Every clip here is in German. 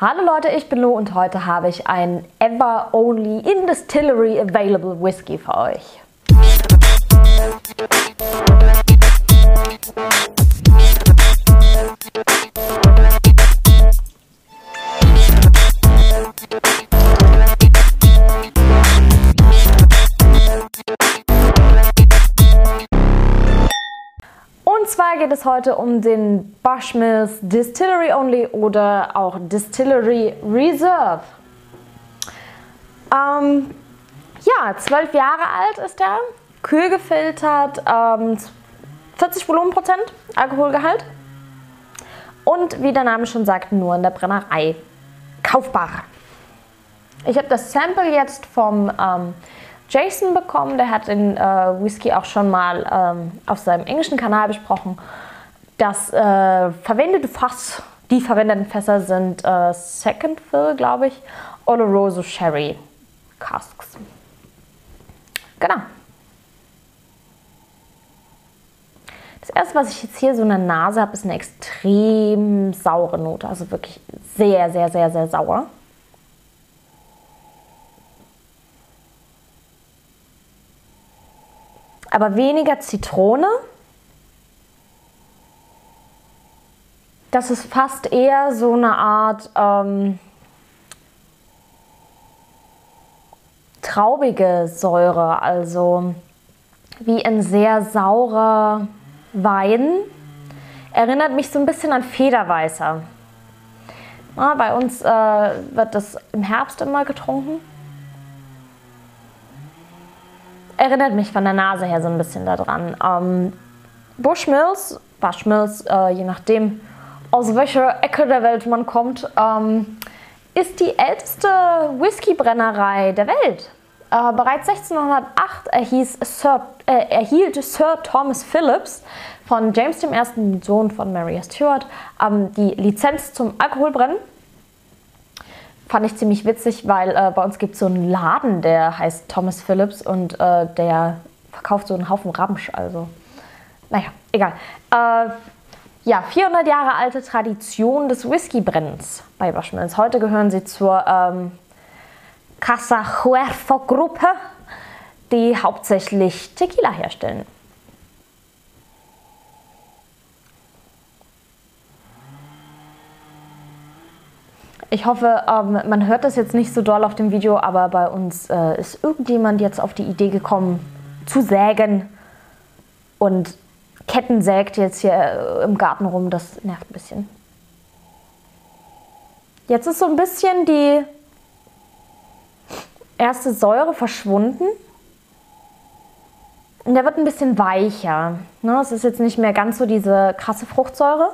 Hallo Leute, ich bin Lo und heute habe ich einen Ever Only in Distillery Available Whisky für euch. Geht es heute um den Bushmills Distillery Only oder auch Distillery Reserve. Ähm, ja, zwölf Jahre alt ist er, kühl gefiltert, ähm, 40 Volumenprozent Alkoholgehalt und wie der Name schon sagt, nur in der Brennerei kaufbar. Ich habe das Sample jetzt vom ähm, Jason bekommen. Der hat den äh, Whisky auch schon mal ähm, auf seinem englischen Kanal besprochen. Das äh, verwendete Fass, die verwendeten Fässer sind äh, Second Fill, glaube ich, Oloroso Sherry Casks. Genau. Das erste, was ich jetzt hier so in der Nase habe, ist eine extrem saure Note. Also wirklich sehr, sehr, sehr, sehr sauer. Aber weniger Zitrone. Das ist fast eher so eine Art ähm, traubige Säure, also wie ein sehr saurer Wein. Erinnert mich so ein bisschen an Federweißer. Ja, bei uns äh, wird das im Herbst immer getrunken erinnert mich von der Nase her so ein bisschen daran. Ähm, Bushmills, Bushmills, äh, je nachdem aus welcher Ecke der Welt man kommt, ähm, ist die älteste Whiskybrennerei der Welt. Äh, bereits 1608 erhieß Sir, äh, erhielt Sir Thomas Phillips von James I., Sohn von Mary Stuart, ähm, die Lizenz zum Alkoholbrennen fand ich ziemlich witzig, weil äh, bei uns gibt es so einen Laden, der heißt Thomas Phillips und äh, der verkauft so einen Haufen Ramsch. Also, naja, egal. Äh, ja, 400 Jahre alte Tradition des Whiskybrennens bei Bushmills. Heute gehören sie zur ähm, Casa Huerfo Gruppe, die hauptsächlich Tequila herstellen. Ich hoffe, ähm, man hört das jetzt nicht so doll auf dem Video, aber bei uns äh, ist irgendjemand jetzt auf die Idee gekommen, zu sägen und Ketten sägt jetzt hier äh, im Garten rum. Das nervt ein bisschen. Jetzt ist so ein bisschen die erste Säure verschwunden. Und der wird ein bisschen weicher. Ne? Es ist jetzt nicht mehr ganz so diese krasse Fruchtsäure.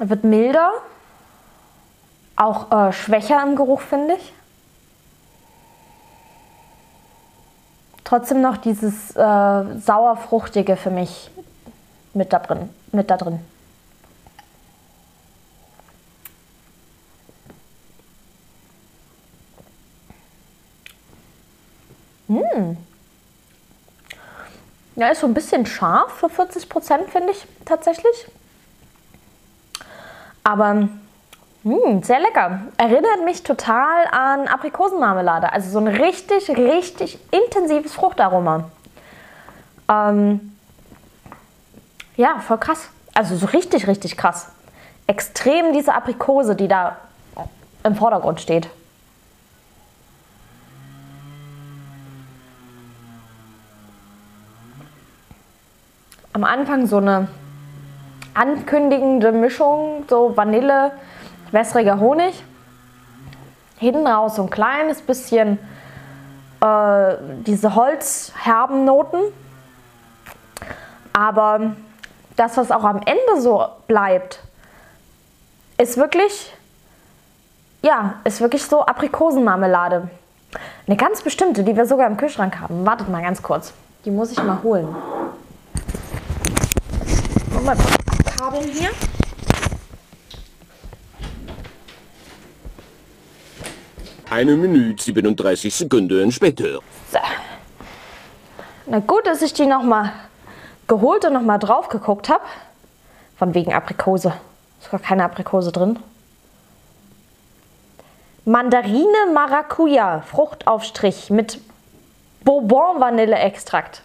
Er wird milder, auch äh, schwächer im Geruch, finde ich. Trotzdem noch dieses äh, sauerfruchtige für mich mit da drin. Mit da drin. Mmh. Ja, ist so ein bisschen scharf für 40 Prozent, finde ich tatsächlich. Aber mh, hm, sehr lecker. Erinnert mich total an Aprikosenmarmelade. Also so ein richtig, richtig intensives Fruchtaroma. Ähm, ja, voll krass. Also so richtig, richtig krass. Extrem diese Aprikose, die da im Vordergrund steht. Am Anfang so eine ankündigende Mischung, so Vanille, wässriger Honig. Hinten raus so ein kleines bisschen äh, diese holzherben Noten. Aber das, was auch am Ende so bleibt, ist wirklich, ja, ist wirklich so Aprikosenmarmelade. Eine ganz bestimmte, die wir sogar im Kühlschrank haben. Wartet mal ganz kurz. Die muss ich mal holen. Mal Kabeln hier. Eine Minute 37 Sekunden später. So. Na gut, dass ich die nochmal geholt und nochmal drauf geguckt habe. Von wegen Aprikose. Ist gar keine Aprikose drin. Mandarine Maracuja, Fruchtaufstrich mit Bourbon-Vanille-Extrakt.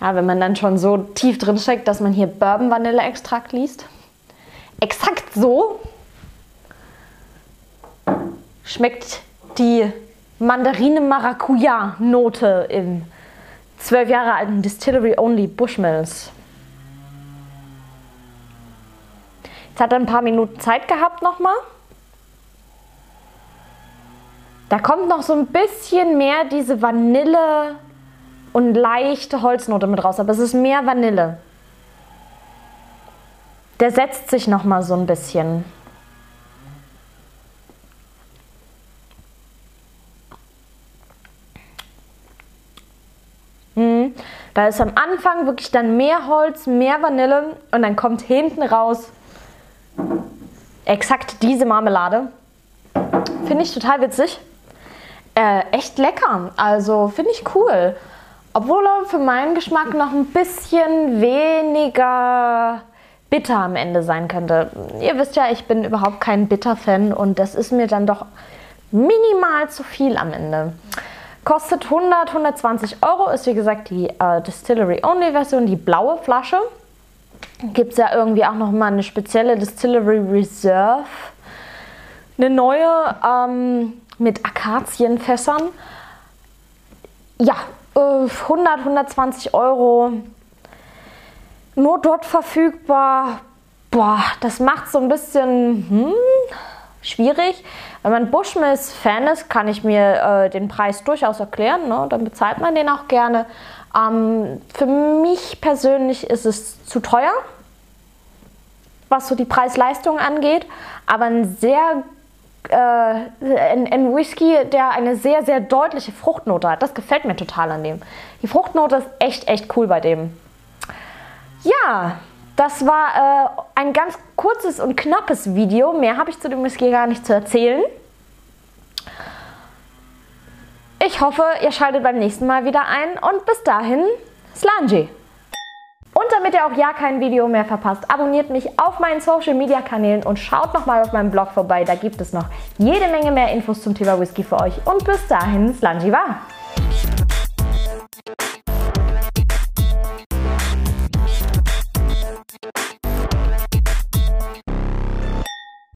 Ja, wenn man dann schon so tief drin steckt, dass man hier Bourbon-Vanille-Extrakt liest. Exakt so schmeckt die Mandarine Maracuja-Note im zwölf Jahre alten Distillery Only Bushmills. Jetzt hat er ein paar Minuten Zeit gehabt nochmal. Da kommt noch so ein bisschen mehr diese Vanille und leichte Holznote mit raus, aber es ist mehr Vanille. Der setzt sich noch mal so ein bisschen. Mhm. Da ist am Anfang wirklich dann mehr Holz, mehr Vanille und dann kommt hinten raus exakt diese Marmelade. Finde ich total witzig. Äh, echt lecker. Also finde ich cool. Obwohl er für meinen Geschmack noch ein bisschen weniger bitter am Ende sein könnte. Ihr wisst ja, ich bin überhaupt kein Bitter-Fan und das ist mir dann doch minimal zu viel am Ende. Kostet 100, 120 Euro, ist wie gesagt die äh, Distillery Only Version, die blaue Flasche. Gibt es ja irgendwie auch nochmal eine spezielle Distillery Reserve. Eine neue ähm, mit Akazienfässern. Ja, 100, äh, 120 Euro. Nur dort verfügbar. Boah, das macht so ein bisschen hm, schwierig. Wenn man Bushmills-Fan ist, kann ich mir äh, den Preis durchaus erklären. Ne? Dann bezahlt man den auch gerne. Ähm, für mich persönlich ist es zu teuer, was so die Preis-Leistung angeht. Aber ein sehr äh, ein, Whisky, der eine sehr, sehr deutliche Fruchtnote hat. Das gefällt mir total an dem. Die Fruchtnote ist echt, echt cool bei dem. Ja, das war äh, ein ganz kurzes und knappes Video. Mehr habe ich zu dem Whisky gar nicht zu erzählen. Ich hoffe, ihr schaltet beim nächsten Mal wieder ein und bis dahin, Slanji! Und damit ihr auch ja kein Video mehr verpasst, abonniert mich auf meinen Social Media Kanälen und schaut nochmal auf meinem Blog vorbei. Da gibt es noch jede Menge mehr Infos zum Thema Whisky für euch. Und bis dahin, Slanji war!